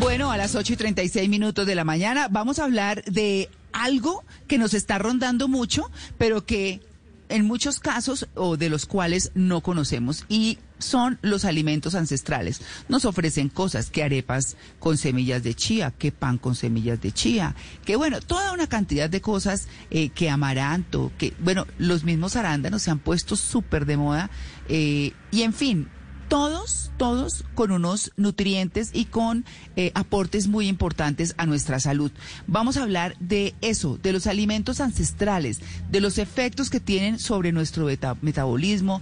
Bueno, a las 8 y 36 minutos de la mañana vamos a hablar de algo que nos está rondando mucho, pero que en muchos casos o de los cuales no conocemos y son los alimentos ancestrales. Nos ofrecen cosas que arepas con semillas de chía, que pan con semillas de chía, que bueno, toda una cantidad de cosas eh, que amaranto, que bueno, los mismos arándanos se han puesto súper de moda eh, y en fin, todos, todos con unos nutrientes y con eh, aportes muy importantes a nuestra salud. Vamos a hablar de eso, de los alimentos ancestrales, de los efectos que tienen sobre nuestro metabolismo,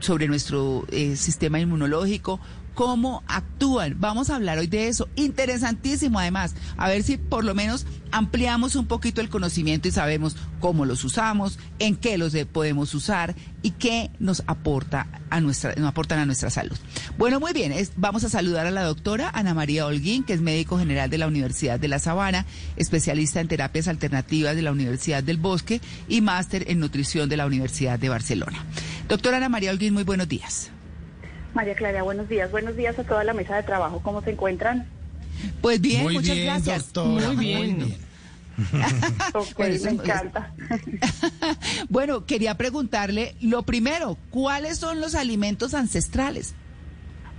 sobre nuestro eh, sistema inmunológico, cómo actúan. Vamos a hablar hoy de eso. Interesantísimo además. A ver si por lo menos ampliamos un poquito el conocimiento y sabemos cómo los usamos, en qué los podemos usar y qué nos aporta a nuestra, nos aportan a nuestra salud. Bueno, muy bien. vamos a saludar a la doctora Ana María Holguín, que es médico general de la Universidad de La Sabana, especialista en terapias alternativas de la Universidad del Bosque y máster en nutrición de la Universidad de Barcelona. Doctora Ana María Holguín, muy buenos días. María Clara, buenos días. Buenos días a toda la mesa de trabajo. ¿Cómo se encuentran? Pues bien, muchas gracias. muy bien. Muy bien. me encanta. bueno, quería preguntarle, lo primero, ¿cuáles son los alimentos ancestrales?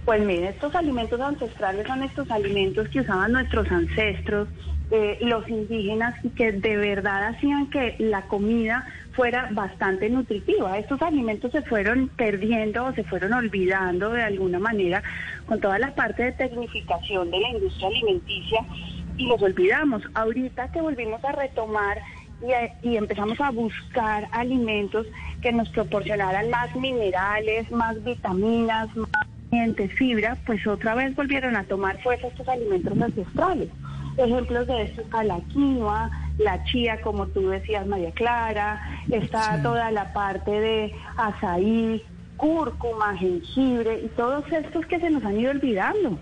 Pues miren, estos alimentos ancestrales son estos alimentos que usaban nuestros ancestros, eh, los indígenas, y que de verdad hacían que la comida fuera bastante nutritiva. Estos alimentos se fueron perdiendo o se fueron olvidando de alguna manera con toda la parte de tecnificación de la industria alimenticia y los olvidamos. Ahorita que volvimos a retomar y, empezamos a buscar alimentos que nos proporcionaran más minerales, más vitaminas, más fibra, pues otra vez volvieron a tomar fuerza estos alimentos ancestrales. Ejemplos de esto está la quinoa, la chía, como tú decías, María Clara, está toda la parte de azaí, cúrcuma, jengibre y todos estos que se nos han ido olvidando.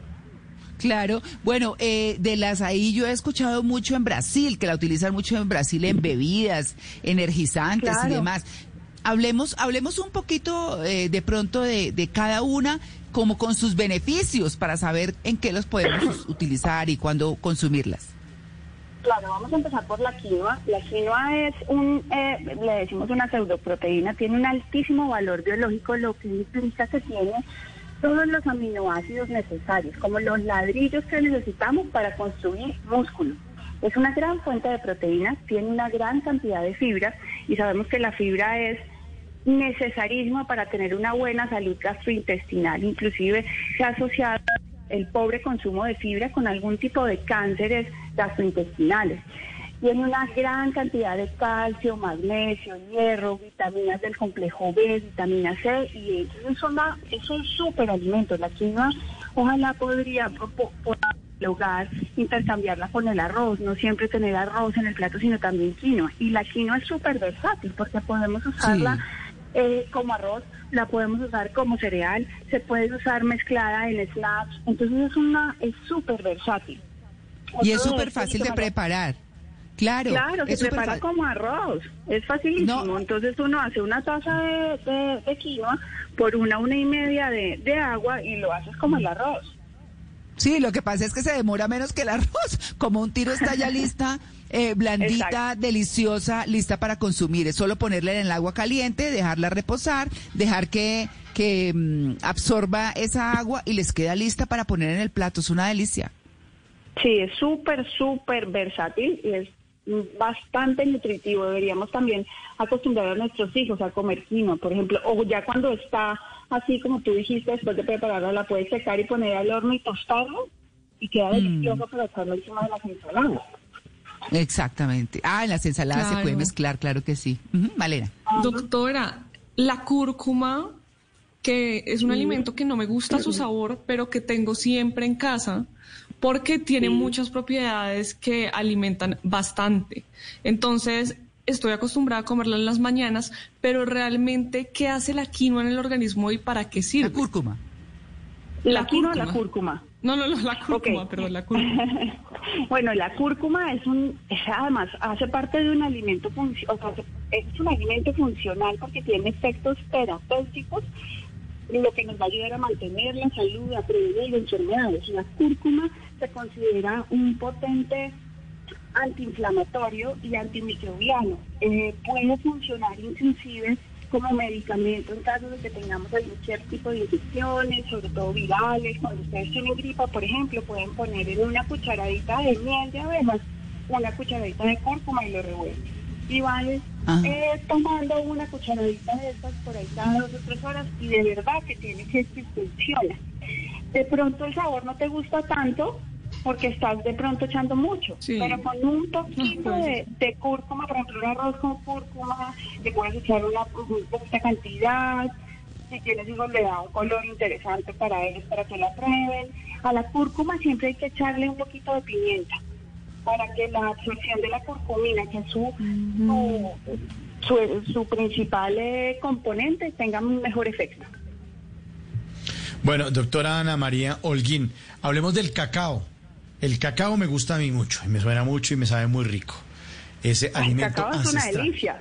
Claro, bueno, eh, de las ahí yo he escuchado mucho en Brasil, que la utilizan mucho en Brasil en bebidas, energizantes y demás. Hablemos, hablemos un poquito eh, de pronto de, de cada una, como con sus beneficios, para saber en qué los podemos utilizar y cuándo consumirlas. Claro, vamos a empezar por la quinoa. La quinoa es un, eh, le decimos una pseudoproteína, tiene un altísimo valor biológico, lo que implica que tiene todos los aminoácidos necesarios, como los ladrillos que necesitamos para construir músculo. Es una gran fuente de proteínas, tiene una gran cantidad de fibra y sabemos que la fibra es necesarísima para tener una buena salud gastrointestinal, inclusive se ha asociado el pobre consumo de fibra con algún tipo de cánceres gastrointestinales. Tiene una gran cantidad de calcio, magnesio, hierro, vitaminas del complejo B, vitamina C, y es, una, es un súper alimento. La quinoa ojalá podría lograr intercambiarla con el arroz, no siempre tener arroz en el plato, sino también quinoa. Y la quinoa es súper versátil porque podemos usarla eh, como arroz, la podemos usar como cereal, se puede usar mezclada en snacks, entonces es una es súper versátil. Y es súper fácil de preparar. Claro, claro, se prepara como arroz, es facilísimo. Entonces uno hace una taza de, de, quinoa por una, una y media de, de agua y lo haces como el arroz. Sí, lo que pasa es que se demora menos que el arroz. Como un tiro está ya lista, eh, blandita, deliciosa, lista para consumir. Es solo ponerla en el agua caliente, dejarla reposar, dejar que, que mm, absorba esa agua y les queda lista para poner en el plato. Es una delicia. Sí, es súper, súper versátil y es bastante nutritivo. Deberíamos también acostumbrar a nuestros hijos a comer quinoa, por ejemplo, o ya cuando está así como tú dijiste, después de prepararla la puedes secar y poner al horno y tostarlo y queda mm. delicioso para echarlo encima de las ensaladas. Exactamente. Ah, en las ensaladas se puede mezclar, claro que sí. Ujú, Valera. Doctora, la cúrcuma, que es un alimento que no me gusta su sabor, pero que tengo siempre en casa, porque tiene muchas propiedades que alimentan bastante. Entonces, estoy acostumbrada a comerla en las mañanas, pero realmente, ¿qué hace la quinoa en el organismo y para qué sirve? La cúrcuma. ¿La quinoa o la cúrcuma? No, no, no, la cúrcuma, Ok. perdón, la cúrcuma. bueno, la cúrcuma es un, es además hace parte de un alimento funcional, es un alimento funcional porque tiene efectos terapéuticos, lo que nos va a ayudar a mantener la salud, a prevenir enfermedades. La cúrcuma se considera un potente antiinflamatorio y antimicrobiano. Eh, puede funcionar inclusive como medicamento en caso de que tengamos algún cierto tipo de infecciones, sobre todo virales. Cuando ustedes tienen gripa, por ejemplo, pueden poner en una cucharadita de miel de abejas, una cucharadita de cúrcuma y lo revuelven. Y van eh, tomando una cucharadita de estas por ahí cada dos o tres horas y de verdad que tiene que que funciona. De pronto el sabor no te gusta tanto porque estás de pronto echando mucho, Sí. pero con un poquito No, pues. de, de cúrcuma, por ejemplo, un arroz con cúrcuma, le puedes echar una una poquita cantidad, si tienes hijos le da un color interesante para ellos, para que la prueben. A la cúrcuma siempre hay que echarle un poquito de pimienta para que la absorción de la curcumina, que es su, su, su, su principal eh, componente, tenga un mejor efecto. Bueno, doctora Ana María Holguín, hablemos del cacao. El cacao me gusta a mí mucho, y me suena mucho y me sabe muy rico. Ese El alimento cacao es una delicia.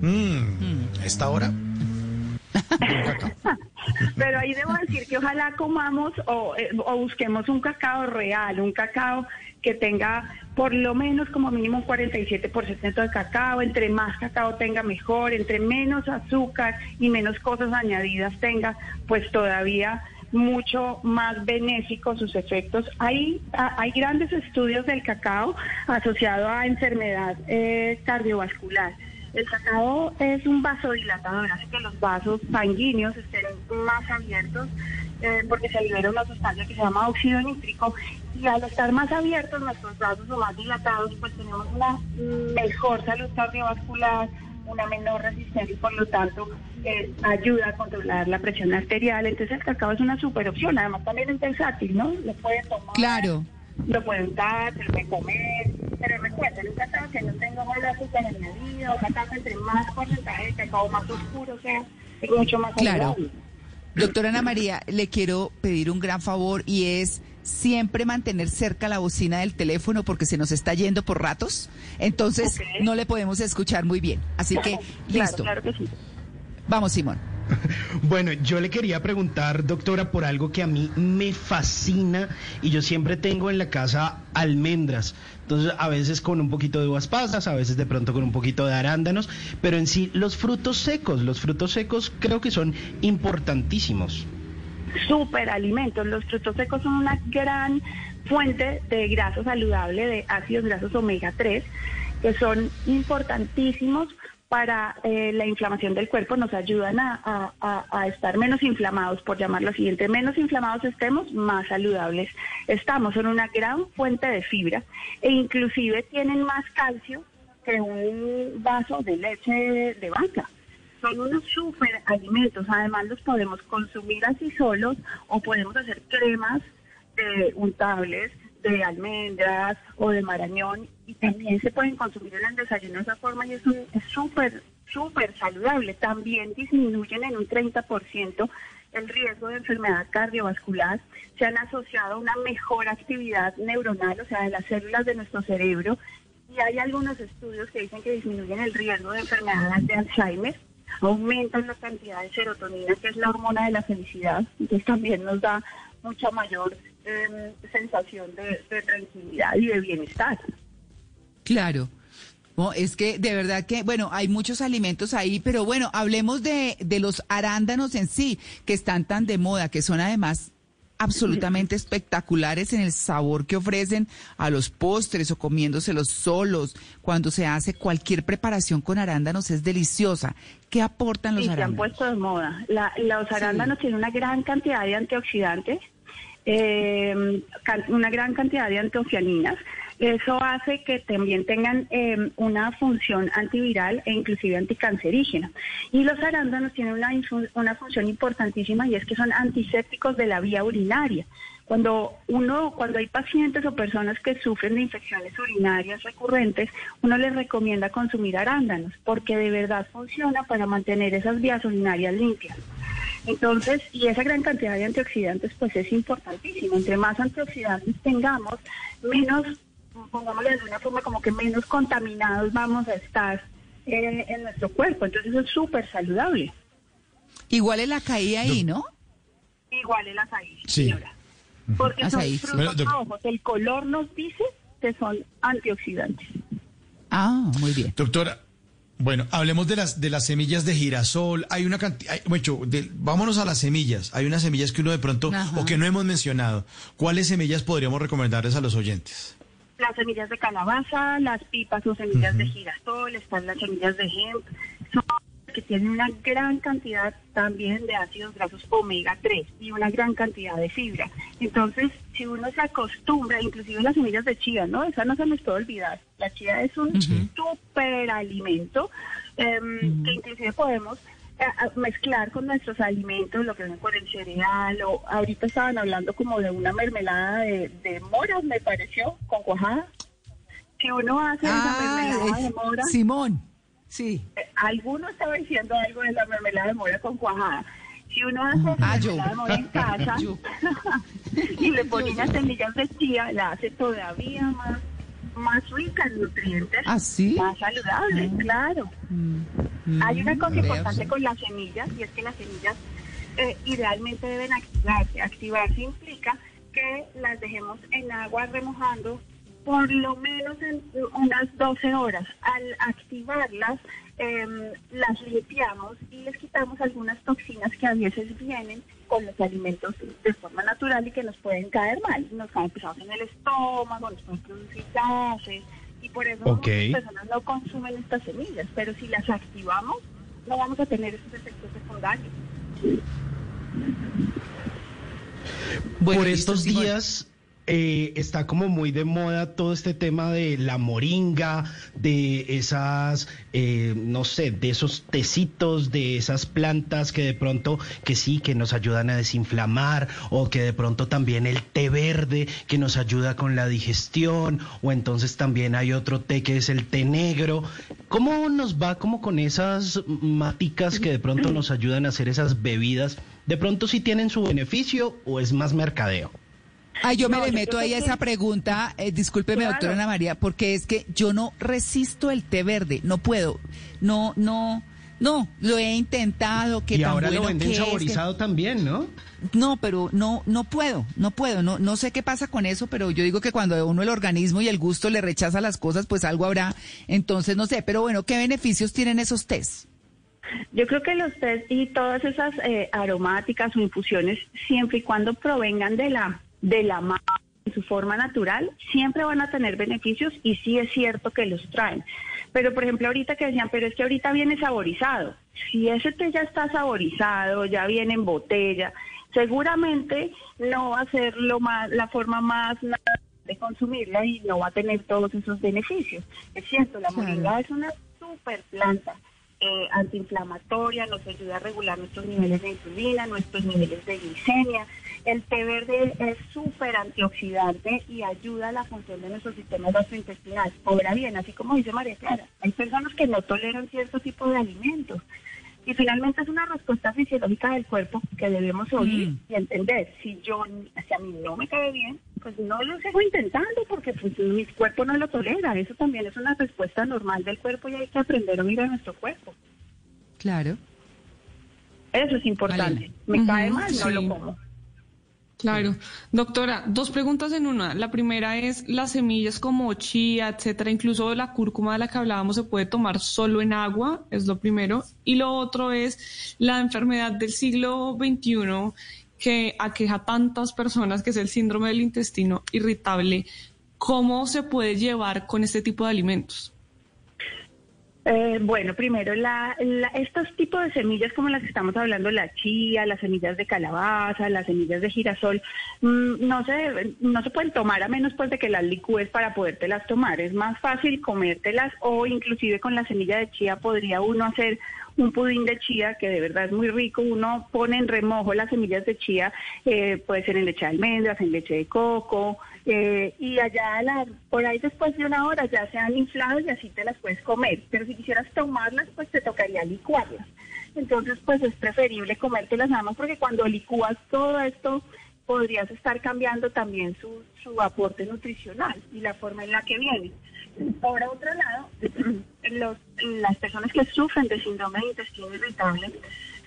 Mm, ¿a esta hora? Pero ahí debo decir que ojalá comamos o, eh, o busquemos un cacao real, un cacao que tenga por lo menos como mínimo un 47% de cacao. Entre más cacao tenga mejor, entre menos azúcar y menos cosas añadidas tenga, pues todavía mucho más benéficos sus efectos. Hay, hay grandes estudios del cacao asociado a enfermedad eh, cardiovascular. El cacao es un vasodilatador, hace que los vasos sanguíneos estén más abiertos eh, porque se libera una sustancia que se llama óxido nítrico y al estar más abiertos nuestros vasos o más dilatados pues tenemos una mejor salud cardiovascular, una menor resistencia y por lo tanto eh, ayuda a controlar la presión arterial. Entonces el cacao es una super opción, además también es versátil, ¿no? Lo pueden tomar. Claro. Lo pueden dar, se lo pueden comer, pero recuerden, un cacao que no tenga mal azúcar añadido, un cacao entre más porcentaje de cacao más oscuro sea, es mucho más Claro. saludable. Doctora Ana María, le quiero pedir un gran favor y es siempre mantener cerca la bocina del teléfono porque se nos está yendo por ratos. Entonces no le podemos escuchar muy bien. Así que, Claro, listo. claro que sí. Vamos, Simón. Bueno, yo le quería preguntar, doctora, por algo que a mí me fascina y yo siempre tengo en la casa almendras. Entonces, a veces con un poquito de uvas pasas, a veces de pronto con un poquito de arándanos, pero en sí los frutos secos, los frutos secos creo que son importantísimos. superalimentos. Los frutos secos son una gran fuente de grasa saludable, de ácidos grasos omega 3, que son importantísimos para eh, la inflamación del cuerpo, nos ayudan a, estar menos inflamados, por llamarlo así. Entre menos inflamados estemos, más saludables estamos. Son una gran fuente de fibra e inclusive tienen más calcio que un vaso de leche de vaca son unos super alimentos. Además, los podemos consumir así solos o podemos hacer cremas de untables de almendras o de marañón y también se pueden consumir en el desayuno de esa forma y es súper, súper saludable. También disminuyen en un 30% el riesgo de enfermedad cardiovascular. Se han asociado a una mejor actividad neuronal, o sea, de las células de nuestro cerebro. Y hay algunos estudios que dicen que disminuyen el riesgo de enfermedad de Alzheimer aumentan la cantidad de serotonina, que es la hormona de la felicidad, entonces también nos da mucha mayor eh, sensación de, de tranquilidad y de bienestar. Claro. No, es que de verdad que, bueno, hay muchos alimentos ahí, pero bueno, hablemos de, de los arándanos en sí, que están tan de moda, que son además absolutamente espectaculares en el sabor que ofrecen a los postres o comiéndoselos solos. Cuando se hace cualquier preparación con arándanos es deliciosa. ¿Qué aportan los Sí, se han arándanos? puesto de moda. La- los arándanos tienen una gran cantidad de antioxidantes, eh, una gran cantidad de antocianinas Eso hace que también tengan eh, una función antiviral e inclusive anticancerígena. Y los arándanos tienen una, una función importantísima y es que son antisépticos de la vía urinaria. Cuando uno, cuando hay pacientes o personas que sufren de infecciones urinarias recurrentes, uno les recomienda consumir arándanos porque de verdad funciona para mantener esas vías urinarias limpias. Entonces, y esa gran cantidad de antioxidantes, pues es importantísimo. Entre más antioxidantes tengamos, menos, pongámoslo de alguna forma, como que menos contaminados vamos a estar eh, en nuestro cuerpo. Entonces, eso es súper saludable. Igual es la caída ahí, ¿no? Igual el azaí, Sí. señora. Porque son frutos Bueno, doc- rojos. El color nos dice que son antioxidantes. Ah, muy bien. Doctora, bueno, hablemos de las de las semillas de girasol. Hay una cantidad, bueno, de- vámonos a las semillas. Hay unas semillas que uno de pronto Ajá. o que no hemos mencionado. ¿Cuáles semillas podríamos recomendarles a los oyentes? Las semillas de calabaza, las pipas o semillas de girasol, están las semillas de hemp, son que tienen una gran cantidad también de ácidos grasos omega 3 y una gran cantidad de fibra. Entonces, si uno se acostumbra, inclusive las semillas de chía, ¿no? Esa no se nos puede olvidar. La chía es un super alimento em, que inclusive podemos eh, mezclar con nuestros alimentos, lo que viene con el cereal, o ahorita estaban hablando como de una mermelada de, de moras, me pareció, con cuajada. Si uno hace esa mermelada de mora, Ah, Simón. Sí. eh, alguno estaba diciendo algo de la mermelada de mora con cuajada. Si uno hace Ah, mermelada de mora en casa y le pone unas semillas de chía, la hace todavía más, más rica en nutrientes, ¿Ah, sí? más saludable, claro. Hay una cosa vea importante con las semillas y es que las semillas eh, idealmente deben activarse. Activarse implica que las dejemos en agua remojando por lo menos en unas 12 horas. Al activarlas, em, las limpiamos y les quitamos algunas toxinas que a veces vienen con los alimentos de forma natural y que nos pueden caer mal. Nos caen pesados en el estómago, nos pueden producir gases y por eso Ok. muchas personas no consumen estas semillas. Pero si las activamos, no vamos a tener esos efectos secundarios. Bueno, Por estos días eh, está como muy de moda todo este tema de la moringa, de esas, eh, no sé, de esos tecitos, de esas plantas que de pronto, que sí, que nos ayudan a desinflamar, o que de pronto también el té verde que nos ayuda con la digestión, o entonces también hay otro té que es el té negro. ¿Cómo nos va como con esas maticas que de pronto nos ayudan a hacer esas bebidas? ¿De pronto sí tienen su beneficio o es más mercadeo? Ay, yo me No, le meto ahí a que- esa pregunta, eh, discúlpeme, Claro. doctora Ana María, porque es que yo no resisto el té verde, no puedo, no, no, no, lo he intentado, que y tan ahora lo venden que es, que- saborizado también, ¿no? No, pero no, no puedo, no puedo, no, no sé qué pasa con eso, pero yo digo que cuando a uno el organismo y el gusto le rechaza las cosas, pues algo habrá, entonces no sé, pero bueno, ¿qué beneficios tienen esos tés? Yo creo que los test y todas esas eh, aromáticas o infusiones, siempre y cuando provengan de la de la ma- en su forma natural, siempre van a tener beneficios y sí es cierto que los traen. Pero por ejemplo ahorita que decían, pero es que ahorita viene saborizado. Si ese té ya está saborizado, ya viene en botella, seguramente no va a ser lo más, la forma más de consumirla y no va a tener todos esos beneficios. Es cierto, la moringa es una super planta eh, antiinflamatoria, nos ayuda a regular nuestros niveles de insulina, nuestros niveles de glicemia. El té verde es súper antioxidante y ayuda a la función de nuestro sistema gastrointestinal. Ahora bien, así como dice María Clara, hay personas que no toleran cierto tipo de alimentos. Y finalmente es una respuesta fisiológica del cuerpo que debemos oír Mm. y entender. Si yo, si a mí no me cae bien, pues no lo sigo intentando porque pues, mi cuerpo no lo tolera. Eso también es una respuesta normal del cuerpo y hay que aprender a a nuestro cuerpo. Claro. Eso es importante. Me cae mal, no lo como. Claro. Doctora, dos preguntas en una. La primera es, las semillas como chía, etcétera, incluso la cúrcuma de la que hablábamos, se puede tomar solo en agua, es lo primero. Y lo otro es la enfermedad del siglo XXI que aqueja a tantas personas, que es el síndrome del intestino irritable. ¿Cómo se puede llevar con este tipo de alimentos? Eh, bueno, primero, la, la- estos tipos de semillas como las que estamos hablando, la chía, las semillas de calabaza, las semillas de girasol, mm, no se deben- no se pueden tomar a menos pues de que las licúes para podértelas tomar. Es más fácil comértelas o inclusive con la semilla de chía podría uno hacer un pudín de chía que de verdad es muy rico. Uno pone en remojo las semillas de chía, eh, puede ser en leche de almendras, en leche de coco, eh, y allá la- por ahí después de una hora ya se han inflado y así te las puedes comer. Pero si quisieras tomarlas, pues te tocaría licuarlas. Entonces, pues es preferible comértelas nada más porque cuando licúas todo esto podrías estar cambiando también su, su aporte nutricional y la forma en la que viene. Por otro lado, los, las personas que sufren de síndrome de intestino irritable,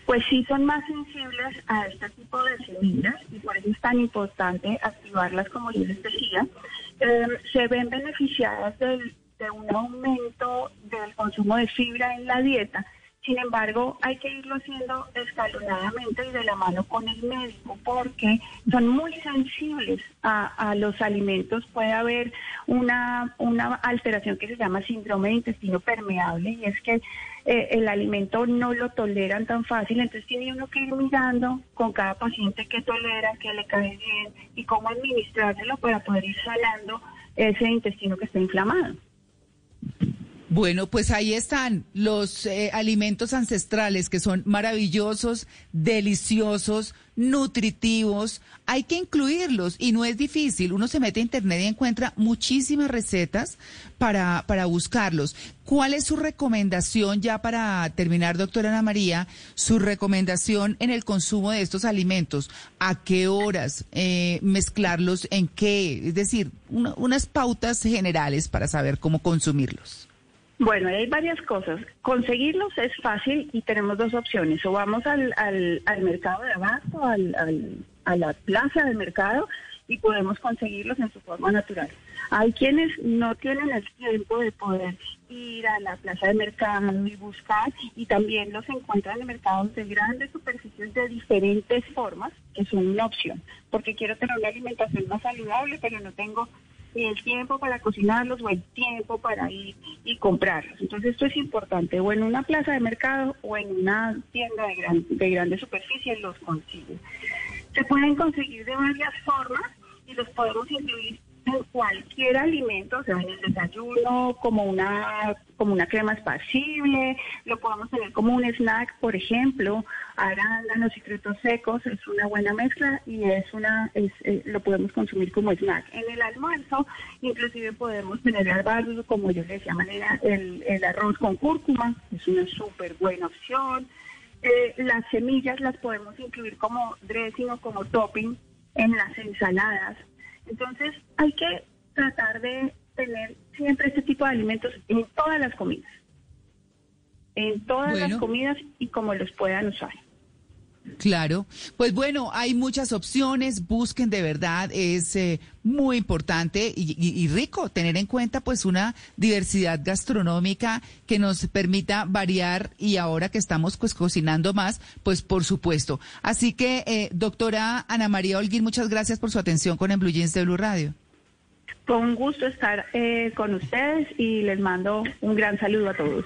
pues sí son más sensibles a este tipo de semillas y por eso es tan importante activarlas como yo les decía. Eh, se ven beneficiadas del- de un aumento del consumo de fibra en la dieta. Sin embargo, hay que irlo haciendo escalonadamente y de la mano con el médico porque son muy sensibles a, los alimentos. Puede haber una, una alteración que se llama síndrome de intestino permeable y es que eh, el alimento no lo toleran tan fácil, entonces tiene uno que ir mirando con cada paciente qué tolera, qué le cae bien y cómo administrárselo para poder ir salando ese intestino que está inflamado. Bueno, pues ahí están los eh, alimentos ancestrales que son maravillosos, deliciosos, nutritivos. Hay que incluirlos y no es difícil. Uno se mete a internet y encuentra muchísimas recetas para, para buscarlos. ¿Cuál es su recomendación ya para terminar, doctora Ana María? Su recomendación en el consumo de estos alimentos. ¿A qué horas eh, mezclarlos? ¿En qué? Es decir, una- unas pautas generales para saber cómo consumirlos. Bueno, hay varias cosas. Conseguirlos es fácil y tenemos dos opciones. O vamos al, al, al mercado de abasto, al, a la plaza del mercado y podemos conseguirlos en su forma natural. Hay quienes no tienen el tiempo de poder ir a la plaza de mercado y buscar y también los encuentran en mercados de grandes superficies de diferentes formas, que son una opción, porque quiero tener una alimentación más saludable, pero no tengo el tiempo para cocinarlos o el tiempo para ir y comprarlos. Entonces esto es importante, o en una plaza de mercado o en una tienda de, gran, de grande superficie los consiguen. Se pueden conseguir de varias formas y los podemos incluir cualquier alimento, o sea, en el desayuno, como una como una crema esparcible, lo podemos tener como un snack, por ejemplo, arándanos y frutos secos, es una buena mezcla y es una es, eh, lo podemos consumir como snack. En el almuerzo, inclusive podemos tener garbanzos, como yo les llamo el, el arroz con cúrcuma, es una súper buena opción. Eh, las semillas las podemos incluir como dressing o como topping en las ensaladas. Entonces hay que tratar de tener siempre este tipo de alimentos en todas las comidas. En todas Bueno. las comidas y como los puedan usar. Claro, pues bueno, hay muchas opciones, busquen de verdad, es eh, muy importante y, rico tener en cuenta pues una diversidad gastronómica que nos permita variar y ahora que estamos pues cocinando más, pues por supuesto. Así que, eh, doctora Ana María Holguín, muchas gracias por su atención con el Blue Jeans de Blue Radio. Un gusto estar eh, con ustedes y les mando un gran saludo a todos.